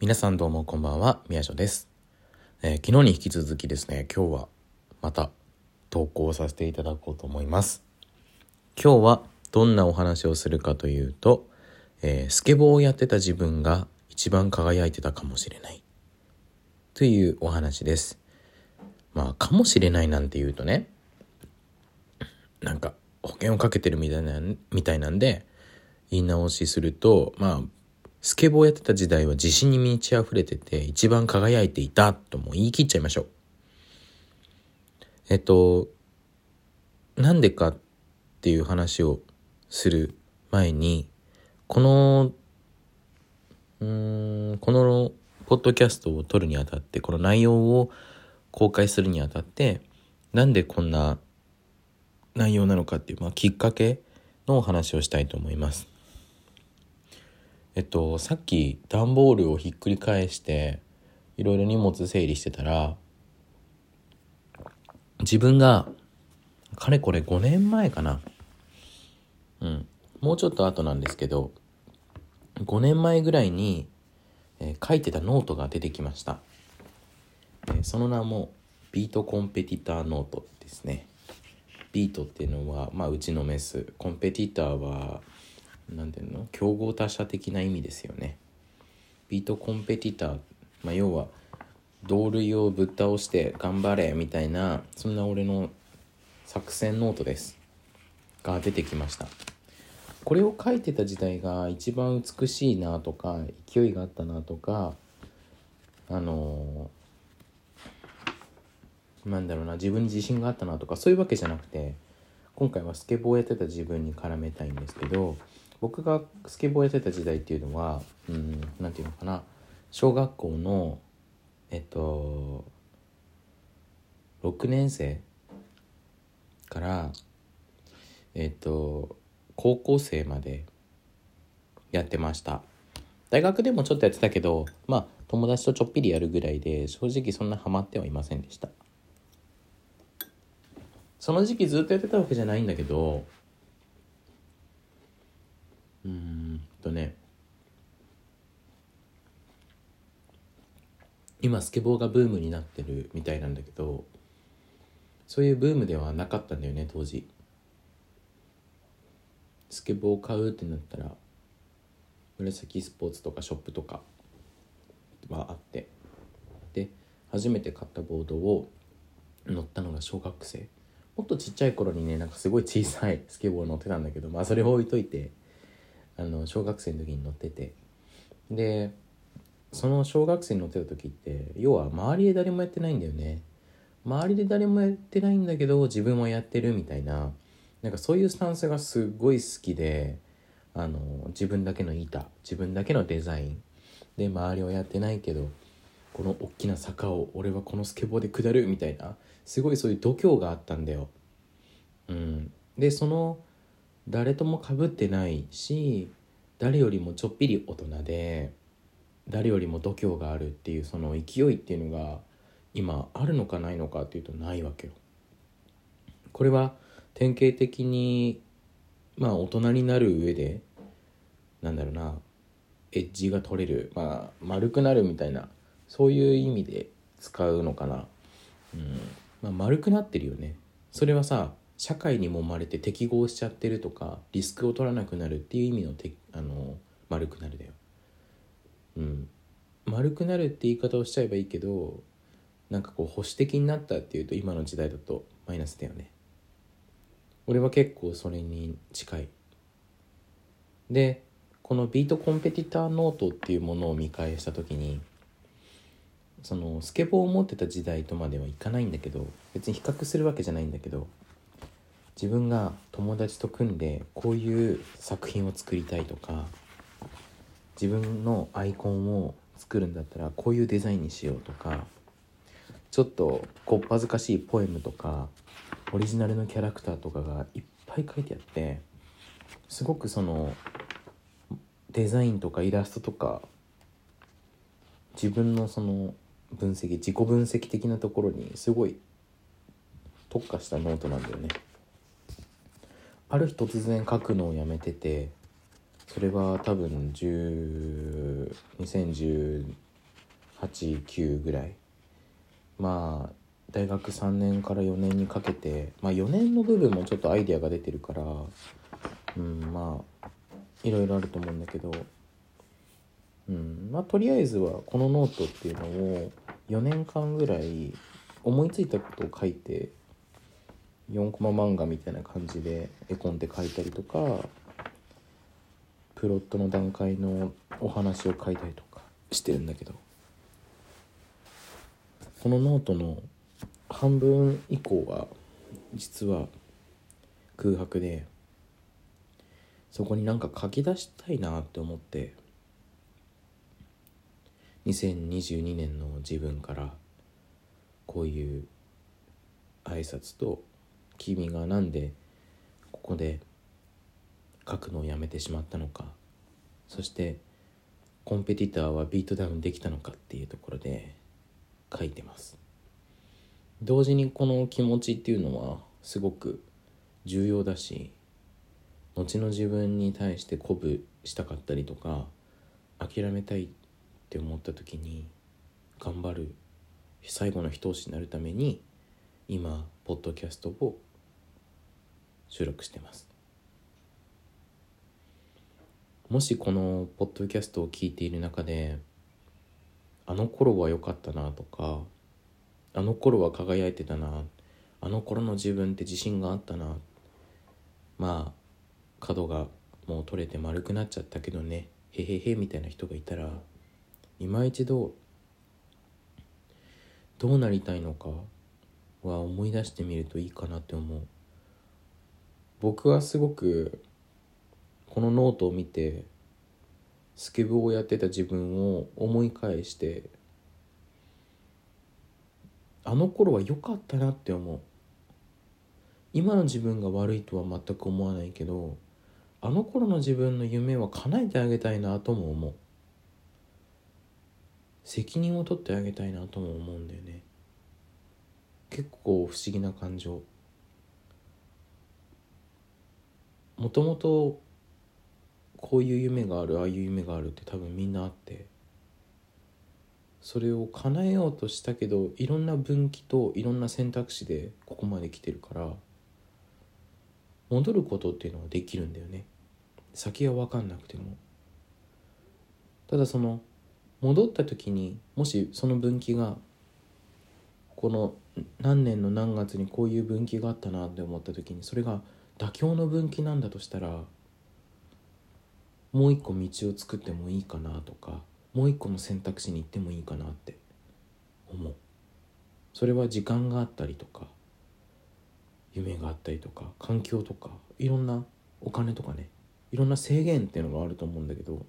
皆さんどうもこんばんは、みやしょです、えー、昨日に引き続きですね、今日はまた投稿させていただこうと思います。今日はどんなお話をするかというと、えー、スケボーをやってた自分が一番輝いてたかもしれないというお話です。まあ、かもしれないなんて言うとね、なんか保険をかけてるみたいな、みたいなんで、言い直しすると、まあ、スケボーやってた時代は自信に満ち溢れてて一番輝いていたとも言い切っちゃいましょう。えっと、なんでかっていう話をする前に、この、うん、このポッドキャストを撮るにあたって、この内容を公開するにあたって、なんでこんな内容なのかっていう、まあ、きっかけのお話をしたいと思います。えっと、さっき段ボールをひっくり返していろいろ荷物整理してたら自分がかれこれ5年前かな。うん。もうちょっと後なんですけど5年前ぐらいに、えー、書いてたノートが出てきました、えー、その名も beat competitor ノートですね。ビートっていうのは、まあ、打ちのめす。 competitor は何ていうの？競合他社的な意味ですよね。 beat competitor、まあ、要は同類をぶっ倒して頑張れみたいなそんな俺の作戦ノートです。が出てきました。これを書いてた時代が一番美しいなとか勢いがあったなとかあのー、なんだろうな自分に自信があったなとかそういうわけじゃなくて今回はスケボーやってた自分に絡めたいんですけど僕がスケボーやってた時代っていうのはうん何て言うのかな。小学校のえっと6年生からえっと高校生までやってました。大学でもちょっとやってたけどまあ友達とちょっぴりやるぐらいで正直そんなハマってはいませんでした。その時期ずっとやってたわけじゃないんだけどうんとね今スケボーがブームになってるみたいなんだけどそういうブームではなかったんだよね当時。スケボー買うってなったら紫スポーツとかショップとかはあって。で初めて買ったボードを乗ったのが小学生。もっとちっちゃい頃にねなんかすごい小さいスケボー乗ってたんだけどまあそれを置いといてあの小学生の時に乗ってて。でその小学生に乗ってた時って要は周りで誰もやってないんだよね。周りで誰もやってないんだけど自分もやってるみたいななんかそういうスタンスがすごい好きであの自分だけの板自分だけのデザイン。で周りはやってないけどこの大きな坂を俺はこのスケボーで下るみたいなすごいそういう度胸があったんだよ。うん、でその誰ともかぶってないし誰よりもちょっぴり大人で誰よりも度胸があるっていうその勢いっていうのが今あるのかないのかっていうとないわけよ。これは典型的にまあ大人になる上でなんだろうなエッジが取れるまあ丸くなるみたいなそういう意味で使うのかな。うんまあ、丸くなってるよね。それはさ社会にもまれて適合しちゃってるとかリスクを取らなくなるっていう意味のてあの丸くなるだよ。うん。丸くなるって言い方をしちゃえばいいけどなんかこう保守的になったっていうと今の時代だとマイナスだよね。俺は結構それに近い。でこのビートコンペティターノートっていうものを見返した時にそのスケボーを持ってた時代とまではいかないんだけど別に比較するわけじゃないんだけど自分が友達と組んでこういう作品を作りたいとか自分のアイコンを作るんだったらこういうデザインにしようとかちょっとこっぱずかしいポエムとかオリジナルのキャラクターとかがいっぱい書いてあってすごくそのデザインとかイラストとか自分のその分析自己分析的なところにすごい特化したノートなんだよね。ある日突然書くのをやめててそれは多分10 2017 89ぐらい。まあ大学3年から4年にかけてまあ4年の部分もちょっとアイデアが出てるからうんまあいろいろあると思うんだけどうんまあとりあえずはこのノートっていうのを4年間ぐらい思いついたことを書いて4コマ漫画みたいな感じで絵コンテ書いたりとかプロットの段階のお話を書いたりとかしてるんだけどこのノートの半分以降は実は空白でそこになんか書き出したいなって思って2022年の自分からこういう挨拶と君がなんでここで書くのをやめてしまったのかそしてコンペティターはビートダウンできたのかっていうところで書いてます。同時にこの気持ちっていうのはすごく重要だし後の自分に対して鼓舞したかったりとか諦めたいって思った時に頑張る最後の一押しになるために今ポッドキャストを収録してます。もしこのポッドキャストを聞いている中であの頃は良かったなとかあの頃は輝いてたなあの頃の自分って自信があったなまあ角がもう取れて丸くなっちゃったけどねへへへみたいな人がいたら今一度どうなりたいのかは思い出してみるといいかなって思う。僕はすごくこのノートを見てスケブをやってた自分を思い返してあの頃は良かったなって思う。今の自分が悪いとは全く思わないけどあの頃の自分の夢は叶えてあげたいなとも思う。責任を取ってあげたいなとも思うんだよね。結構不思議な感情。もともとこういう夢があるああいう夢があるって多分みんなあってそれを叶えようとしたけどいろんな分岐といろんな選択肢でここまで来てるから戻ることっていうのはできるんだよね。先は分かんなくても。ただその戻った時にもしその分岐がこの何年の何月にこういう分岐があったなって思った時にそれが妥協の分岐なんだとしたらもう一個道を作ってもいいかなとかもう一個の選択肢に行ってもいいかなって思う。それは時間があったりとか夢があったりとか環境とかいろんなお金とかねいろんな制限っていうのがあると思うんだけど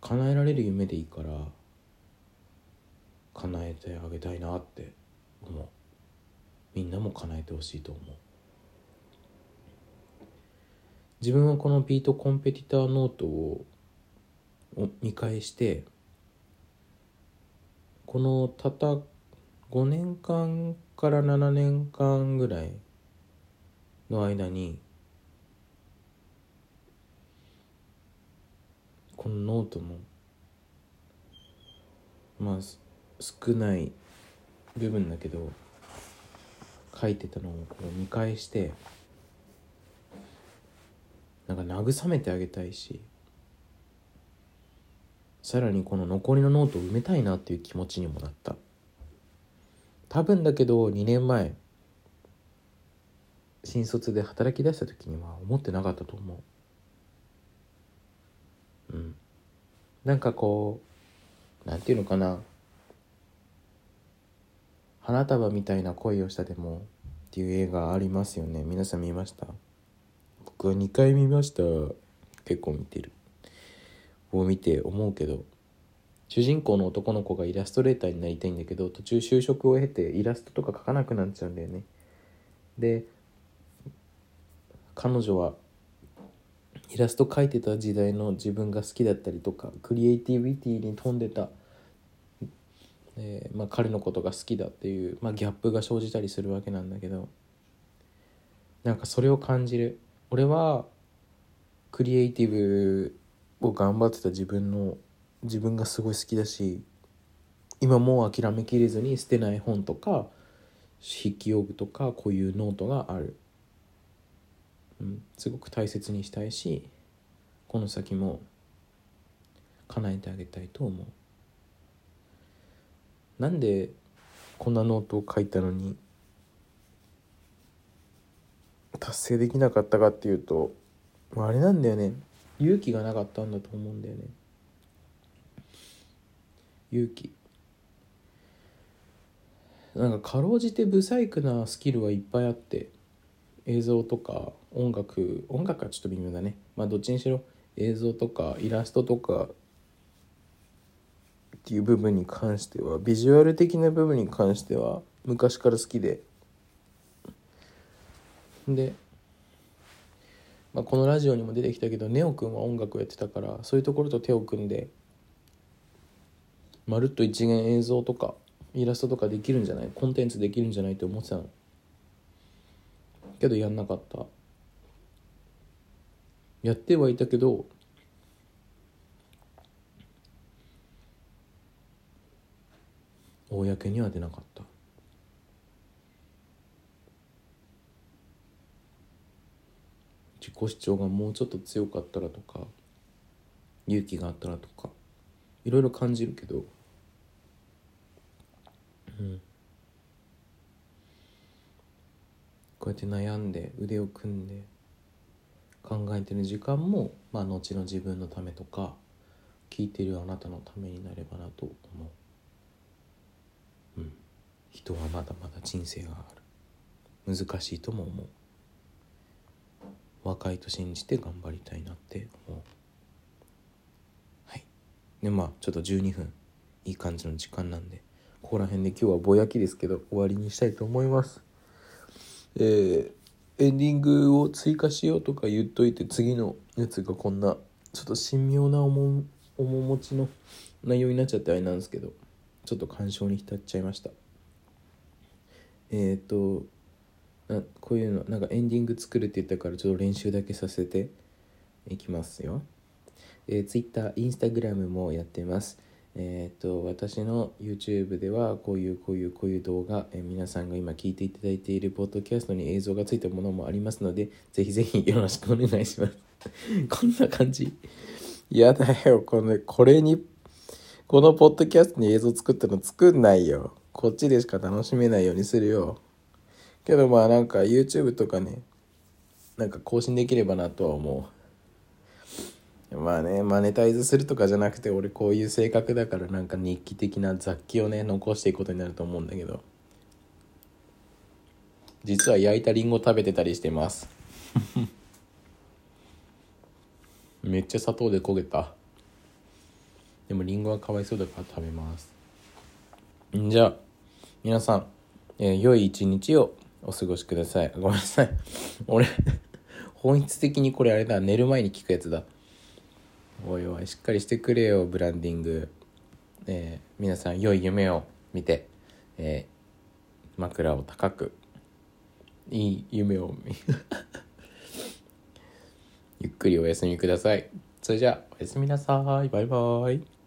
叶えられる夢でいいから叶えてあげたいなって思う。みんなも叶えてほしいと思う。自分はこのビートコンペティターノートを見返してこのたった5年間から7年間ぐらいの間にこのノートのまあ少ない部分だけど書いてたのをこう見返してなんか慰めてあげたいしさらにこの残りのノートを埋めたいなっていう気持ちにもなった。多分だけど2年前新卒で働き出した時には思ってなかったと思う。うん。なんかこうなんていうのかな。花束みたいな恋をしたでもっていう映画ありますよね。皆さん見ました？僕は2回見ました。結構見てる。を見て思うけど主人公の男の子がイラストレーターになりたいんだけど途中就職を経てイラストとか描かなくなっちゃうんだよね。で彼女はイラスト描いてた時代の自分が好きだったりとかクリエイティビティに富んでた、えーまあ、彼のことが好きだっていう、まあ、ギャップが生じたりするわけなんだけどなんかそれを感じる。俺はクリエイティブを頑張ってた自分の自分がすごい好きだし今もう諦めきれずに捨てない本とか筆記用具とかこういうノートがある、うん、すごく大切にしたいしこの先も叶えてあげたいと思う。なんでこんなノートを書いたのに達成できなかったかっていうとあれなんだよね。勇気がなかったんだと思うんだよね。勇気。なんかかろうじてブサイクなスキルはいっぱいあって映像とか音楽音楽はちょっと微妙だね。まあどっちにしろ映像とかイラストとかっていう部分に関してはビジュアル的な部分に関しては昔から好きでで、まあ、このラジオにも出てきたけどネオくんは音楽をやってたからそういうところと手を組んでまるっと一元映像とかイラストとかできるんじゃない？コンテンツできるんじゃないって思ってたの。けどやんなかった。やってはいたけど公には出なかった。自己主張がもうちょっと強かったらとか勇気があったらとかいろいろ感じるけどうん。こうやって悩んで腕を組んで考えてる時間も、まあ、後の自分のためとか聞いてるあなたのためになればなと思う、うん、人はまだまだ人生がある。難しいとも思う。若いと信じて頑張りたいなって思う。はい。でまあちょっと12分。いい感じの時間なんで。ここら辺で今日はぼやきですけど終わりにしたいと思います。えー、エンディングを追加しようとか言っといて次のやつがこんなちょっと神妙な面持ちの内容になっちゃってあれなんですけどちょっと感傷に浸っちゃいました。えっ、ー、となこういうのなんかエンディング作るって言ったからちょっと練習だけさせて。いきますよ。えー、Twitter、Instagram もやってます。えーと、私の YouTube ではこういうこういうこういう動画、えー、皆さんが今聞いていただいているポッドキャストに映像がついたものもありますのでぜひぜひよろしくお願いします。こんな感じ。やだよこのこれにこのポッドキャストに映像作ったの作んないよ。こっちでしか楽しめないようにするよ。けどまあなんか YouTube とかねなんか更新できればなとは思う。まあねマネタイズするとかじゃなくて俺こういう性格だからなんか日記的な雑記をね残していくことになると思うんだけど。実は焼いたりんご食べてたりしてます。めっちゃ砂糖で焦げた。でもりんごはかわいそうだから食べます。んじゃあ皆さん、えー、良い一日をお過ごしください。ごめんなさい。俺本質的にこれあれだ。寝る前に聞くやつだ。おいおいしっかりしてくれよブランディング、えー、皆さん良い夢を見て、えー、枕を高く。いい夢を見。ゆっくりお休みください。それじゃあおやすみなさい。バイバイ。